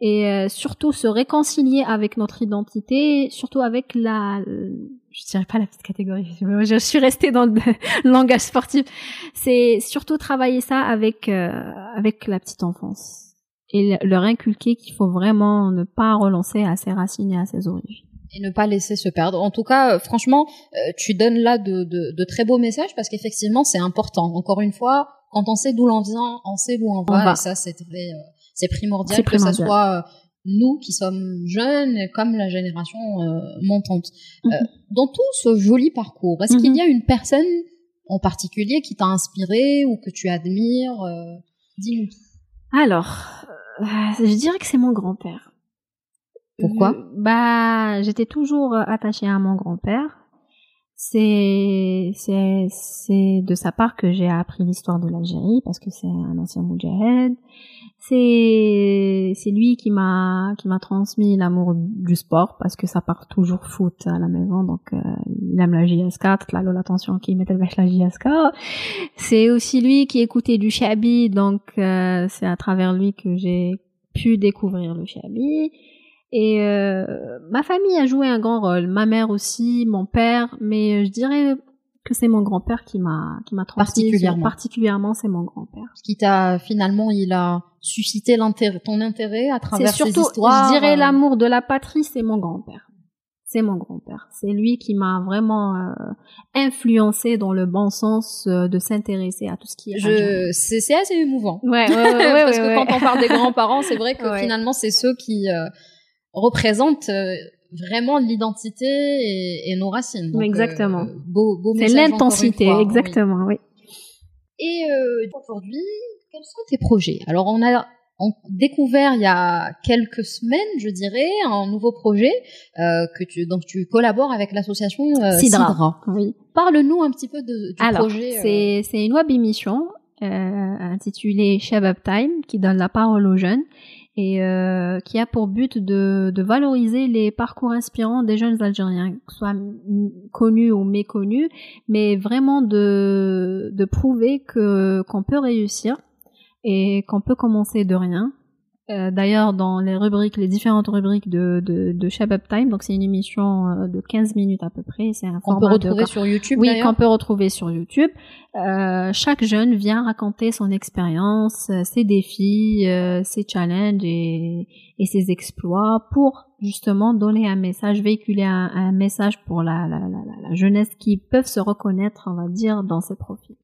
et euh, surtout se réconcilier avec notre identité, surtout avec la, je dirais pas la petite catégorie, je suis restée dans le *laughs* langage sportif. C'est surtout travailler ça avec euh, avec la petite enfance. et leur inculquer qu'il faut vraiment ne pas relancer à ses racines et à ses origines et ne pas laisser se perdre. En tout cas, euh, franchement, euh, tu donnes là de, de, de très beaux messages parce qu'effectivement, c'est important. Encore une fois, quand on sait d'où l'on vient, on sait où on va, et ça, c'est très, euh, c'est primordial, que ce soit nous qui sommes jeunes comme la génération montante. Mhm. dans tout ce joli parcours, est-ce qu'il mhm. y a une personne en particulier qui t'a inspiré ou que tu admires Dis-nous. Alors, je dirais que c'est mon grand-père. Pourquoi? Bah, j'étais toujours euh, attachée à mon grand-père. C'est c'est c'est de sa part que j'ai appris l'histoire de l'Algérie parce que c'est un ancien moudjahed. C'est c'est lui qui m'a qui m'a transmis l'amour du sport parce que ça part toujours foot à la maison donc euh, il aime la JS4, là l'attention qui mettait le la JS4. C'est aussi lui qui écoutait du Chabi donc euh, c'est à travers lui que j'ai pu découvrir le Chabi. Et euh, ma famille a joué un grand rôle, ma mère aussi, mon père, mais je dirais que c'est mon grand-père qui m'a qui m'a particulièrement. Particulièrement, c'est mon grand-père. Ce qui t'a finalement, il a suscité l'intérêt, ton intérêt à travers ces histoires. Je dirais euh, l'amour de la patrie, c'est mon grand-père. C'est mon grand-père. C'est lui qui m'a vraiment euh, influencé dans le bon sens de s'intéresser à tout ce qui est. Je, c'est assez émouvant. Ouais, ouais, ouais, *laughs* parce que quand on parle des grands-parents, c'est vrai que *laughs* finalement, c'est ceux qui représente euh, vraiment l'identité et, nos racines. exactement. Euh, beau, beau C'est l'intensité, exactement, oui. Et euh, aujourd'hui, quels sont tes projets? Alors on a découvert il y a quelques semaines, je dirais, un nouveau projet euh, que tu donc tu collabores avec l'association euh, Sidra. Oui. Parle-nous un petit peu de, du Alors, projet. C'est c'est une web émission intitulée Shabab Time qui donne la parole aux jeunes et euh, qui a pour but de, valoriser les parcours inspirants des jeunes Algériens, que soit connus ou méconnus, mais vraiment de, de prouver que qu'on peut réussir et qu'on peut commencer de rien euh, d'ailleurs dans les rubriques, les différentes rubriques de, de, de Shabab Time. Donc c'est une émission euh, de 15 minutes à peu près. C'est un qu'on peut retrouver sur YouTube. Oui, qu'on peut retrouver sur YouTube. Euh, chaque jeune vient raconter son expérience, ses défis, ses challenges et, et, ses exploits pour justement donner un message, véhiculer un, un message pour la, la, la, la jeunesse qui peuvent se reconnaître, on va dire, dans ses profils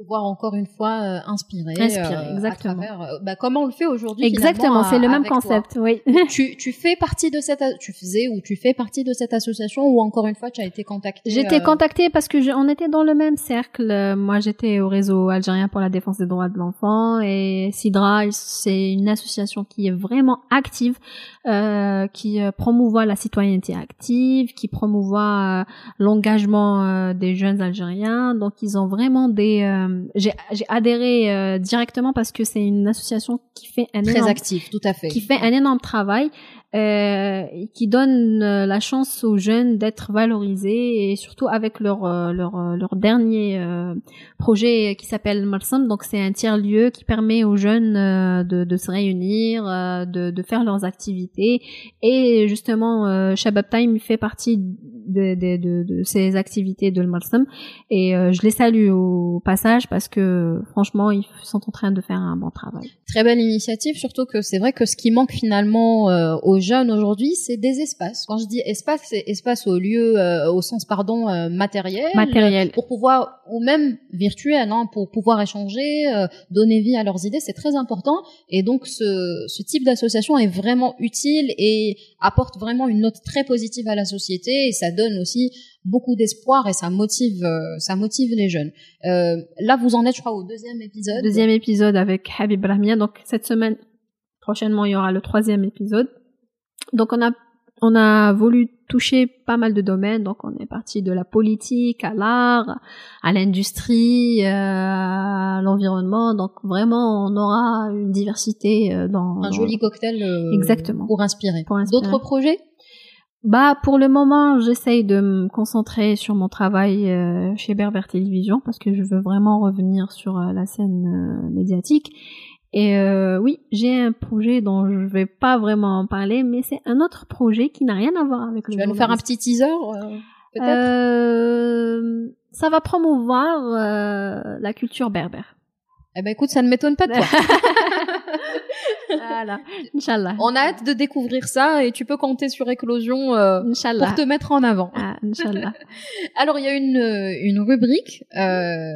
pouvoir encore une fois euh, inspirer, inspirer euh, exactement. Euh, bah, comment on le fait aujourd'hui Exactement, c'est le même concept, oui. tu, *laughs* tu fais partie de cette, tu faisais ou tu fais partie de cette association ou encore une fois tu as été contactée J'étais contactée parce que on était dans le même cercle. Moi, j'étais au réseau algérien pour la défense des droits de l'enfant et Sidra, c'est une association qui est vraiment active, euh, qui promouvoit la citoyenneté active, qui promouvoit l'engagement des jeunes Algériens. Donc, ils ont vraiment des euh, j'ai adhéré euh, directement parce que c'est une association qui fait un très actif, tout à fait, qui fait un énorme travail euh, qui donne la chance aux jeunes d'être valorisés et surtout avec leur leur, leur dernier projet qui s'appelle Malsam. Donc c'est un tiers lieu qui permet aux jeunes de, de se réunir, de, de faire leurs activités et justement Shabab Time fait partie de, de, de, de ces activités de Malsam et je les salue au passage parce que franchement ils sont en train de faire un bon travail. Très belle initiative, surtout que c'est vrai que ce qui manque finalement aux jeunes aujourd'hui, c'est des espaces. Quand je dis espace, c'est espace au lieu, euh, au sens pardon euh, matériel, matériel, pour pouvoir ou même virtuel, hein, pour pouvoir échanger, euh, donner vie à leurs idées, c'est très important. Et donc ce, ce type d'association est vraiment utile et apporte vraiment une note très positive à la société et ça donne aussi beaucoup d'espoir et ça motive, ça motive les jeunes. là, vous en êtes, je crois, au deuxième épisode. Deuxième épisode avec Habib Brahmia. Donc cette semaine, prochainement, il y aura le troisième épisode. Donc on a on a voulu toucher pas mal de domaines, donc on est parti de la politique à l'art, à l'industrie, euh, à l'environnement, donc vraiment on aura une diversité euh, dans un joli cocktail euh, exactement pour inspirer. Pour inspirer. D'autres projets? Bah pour le moment, j'essaye de me concentrer sur mon travail chez Berber Télévision parce que je veux vraiment revenir sur la scène médiatique et euh, oui, j'ai un projet dont je vais pas vraiment en parler, mais c'est un autre projet qui n'a rien à voir avec le. Tu vas nous faire un petit teaser, euh, peut-être? Euh, ça va promouvoir euh, la culture berbère. Eh ben écoute, ça ne m'étonne pas de toi. *laughs* voilà, *laughs* Inch'Allah. On a hâte de découvrir ça et tu peux compter sur Éclosion euh, pour te mettre en avant. Ah, Inch'Allah. *laughs* Alors, il y a une, euh, une rubrique, euh,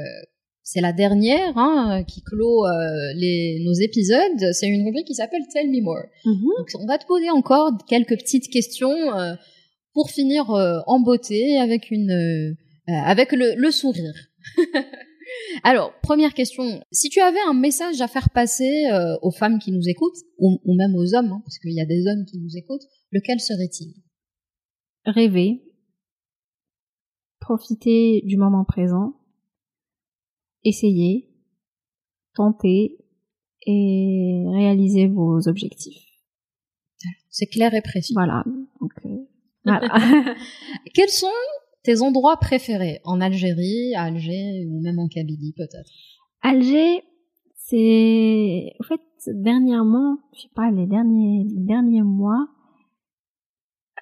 c'est la dernière, hein, qui clôt euh, les, nos épisodes. C'est une rubrique qui s'appelle Tell Me More. Mhm. Donc, on va te poser encore quelques petites questions euh, pour finir euh, en beauté avec une, avec le, le sourire. *laughs* Alors, première question. Si tu avais un message à faire passer euh, aux femmes qui nous écoutent, ou, ou même aux hommes, hein, parce qu'il y a des hommes qui nous écoutent, lequel serait-il? Rêver. Profiter du moment présent. Essayer. Tenter. Et réaliser vos objectifs. C'est clair et précis. Voilà. Donc, euh, *laughs* voilà. Quels sont tes endroits préférés en Algérie, à Alger ou même en Kabylie peut-être? Alger, c'est, en fait, dernièrement, je sais pas, les derniers, les derniers mois,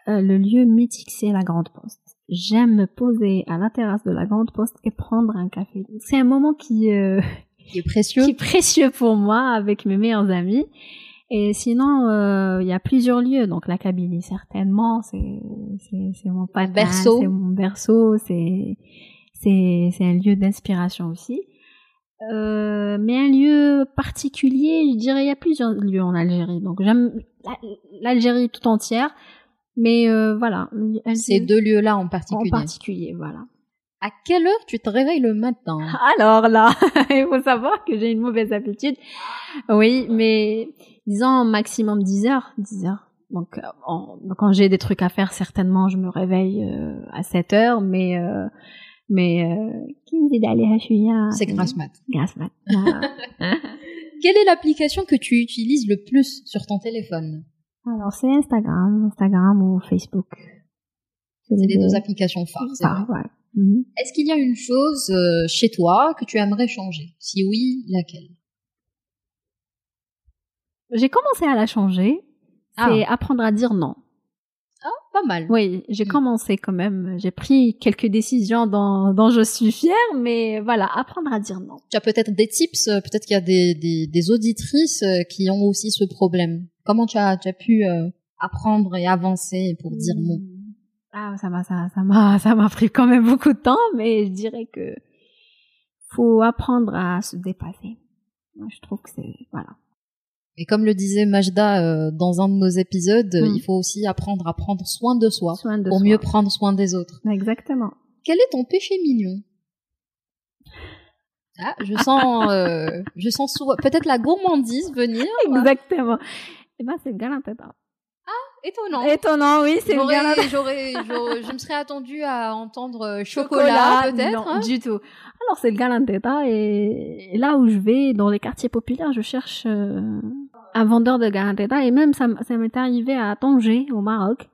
euh, le lieu mythique, c'est la Grande Poste. J'aime me poser à la terrasse de la Grande Poste et prendre un café. C'est un moment qui, euh, Qui est précieux qui est précieux pour moi avec mes meilleurs amis. Et sinon, euh, il y a plusieurs lieux. Donc la Kabylie, certainement, c'est mon patin, berceau. c'est mon berceau, c'est un lieu d'inspiration aussi. Euh, mais un lieu particulier, je dirais, il y a plusieurs lieux en Algérie. Donc j'aime la- l'Algérie tout entière, mais euh, voilà, Ces deux lieux-là en en particulier. particulier, voilà. À quelle heure tu te réveilles le matin? *laughs* Alors là, *laughs* il faut savoir que j'ai une mauvaise habitude. Oui, mais disons maximum 10 heures, 10 heures. Donc, euh, en- donc quand j'ai des trucs à faire, certainement je me réveille euh, à 7 heures, mais euh, mais euh, qui me dit d'aller à Chuya C'est grâce mat. Grâce mat. Voilà. *laughs* Quelle est l'application que tu utilises le plus sur ton téléphone? Alors c'est Instagram, Instagram ou Facebook. C'est les deux. applications phares. c'est Ah, ouais. Mhm. Est-ce qu'il y a une chose euh, chez toi que tu aimerais changer? Si oui, laquelle? J'ai commencé à la changer. C'est apprendre à dire non. Pas mal. Oui, j'ai Mm. commencé quand même. J'ai pris quelques décisions dont, dont je suis fière, mais voilà, apprendre à dire non. Tu as peut-être des tips, euh, peut-être qu'il y a des, des, des auditrices euh, qui ont aussi ce problème. Comment tu as, tu as pu euh, apprendre et avancer pour dire non? Ah, ça m'a, ça, ça m'a, *laughs* ça m'a pris quand même beaucoup de temps, mais je dirais que faut apprendre à se dépasser. Moi, je trouve que c'est, voilà. Et comme le disait Majda euh, dans un de nos épisodes, Mm. il faut aussi apprendre à prendre soin de soi Soin de pour soi. mieux prendre soin des autres. Exactement. Quel est ton péché mignon? Ah, je sens, *laughs* euh, je sens peut-être la gourmandise venir. Exactement. Eh ben, c'est le galanteta. Étonnant. Étonnant, oui, c'est le *laughs* J'aurais, je me serais attendue à entendre euh, chocolat, peut-être. Non, hein. du tout. Alors c'est le galanteta et, et là où je vais dans les quartiers populaires, je cherche euh, un vendeur de galanteta et même ça, ça m'est arrivé à Tanger au Maroc.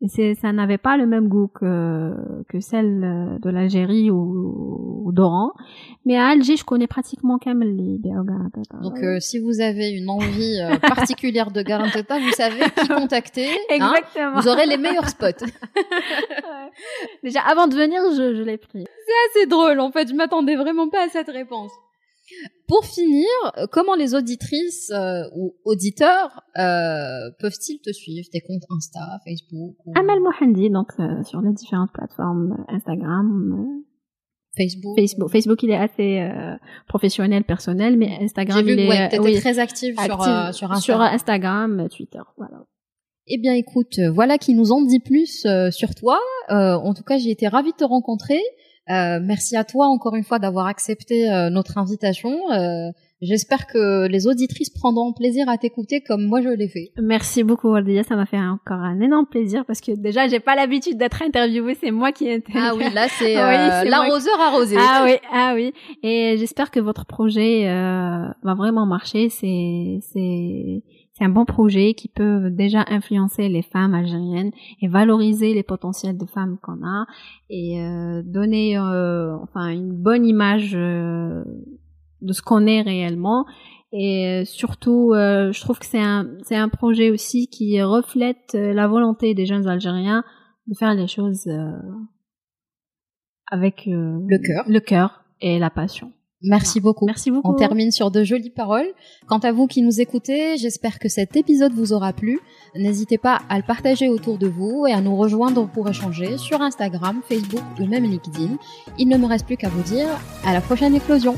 Et c'est, ça n'avait pas le même goût que, que celle euh, de l'Algérie ou, ou d'Oran. Mais à Alger, je connais pratiquement quand même les. Donc, euh, si vous avez une envie euh, *laughs* particulière de Garanteta, vous savez qui *laughs* contacter. hein. Exactement. vous aurez les meilleurs spots. *laughs* Ouais. Déjà, avant de venir, je, je l'ai pris. C'est drôle, en fait. Je m'attendais vraiment pas à cette réponse. Pour finir, euh, comment les auditrices euh, ou auditeurs euh, peuvent-ils te suivre? Tes comptes Insta, Facebook ou Amal Mohandi, donc euh, sur les différentes plateformes Instagram, Facebook Facebook. Facebook, il est assez professionnel, personnel, mais Instagram, vu il est ouais, oui, très active, sur, active euh, sur Insta. sur Instagram, Twitter, voilà. Eh bien, écoute, voilà qui nous en dit plus sur toi. En tout cas, j'ai été ravie de te rencontrer. Euh, merci à toi encore une fois d'avoir accepté euh, notre invitation. Euh, J'espère que les auditrices prendront plaisir à t'écouter comme moi je l'ai fait. Merci beaucoup, Waldia. Ça m'a fait encore un énorme plaisir parce que déjà, j'ai pas l'habitude d'être interviewée. C'est moi qui ai Ah oui, là c'est *laughs* Oui, euh, c'est l'arroseur arrosé. Ah oui, ah oui. Et j'espère que votre projet euh, va vraiment marcher. C'est c'est c'est un bon projet qui peut déjà influencer les femmes algériennes et valoriser les potentiels de femmes qu'on a et euh, donner euh, enfin une bonne image euh, de ce qu'on est réellement. Et euh, surtout, euh, je trouve que c'est un c'est un projet aussi qui reflète euh, la volonté des jeunes Algériens de faire les choses euh, avec euh, Le cœur. le cœur et la passion. Merci beaucoup. Merci beaucoup. On termine sur de jolies paroles. Quant à vous qui nous écoutez, j'espère que cet épisode vous aura plu. N'hésitez pas à le partager autour de vous et à nous rejoindre pour échanger sur Instagram, Facebook ou même LinkedIn. Il ne me reste plus qu'à vous dire à la prochaine éclosion.